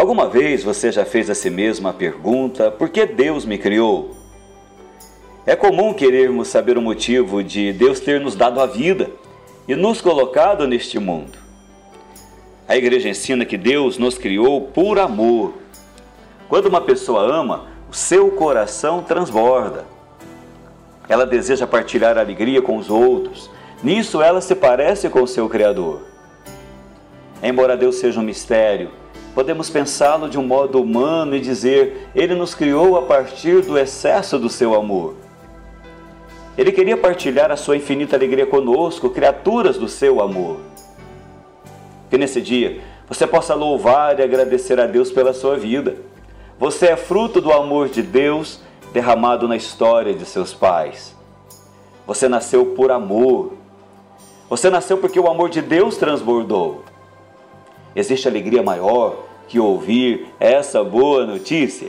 Alguma vez você já fez a si mesmo a pergunta: por que Deus me criou? É comum querermos saber o motivo de Deus ter nos dado a vida e nos colocado neste mundo. A igreja ensina que Deus nos criou por amor. Quando uma pessoa ama, o seu coração transborda. Ela deseja partilhar a alegria com os outros. Nisso ela se parece com o seu Criador. Embora Deus seja um mistério, podemos pensá-lo de um modo humano e dizer: Ele nos criou a partir do excesso do seu amor. Ele queria partilhar a sua infinita alegria conosco, criaturas do seu amor. Que nesse dia você possa louvar e agradecer a Deus pela sua vida. Você é fruto do amor de Deus derramado na história de seus pais. Você nasceu por amor. Você nasceu porque o amor de Deus transbordou. Existe alegria maior que ouvir essa boa notícia?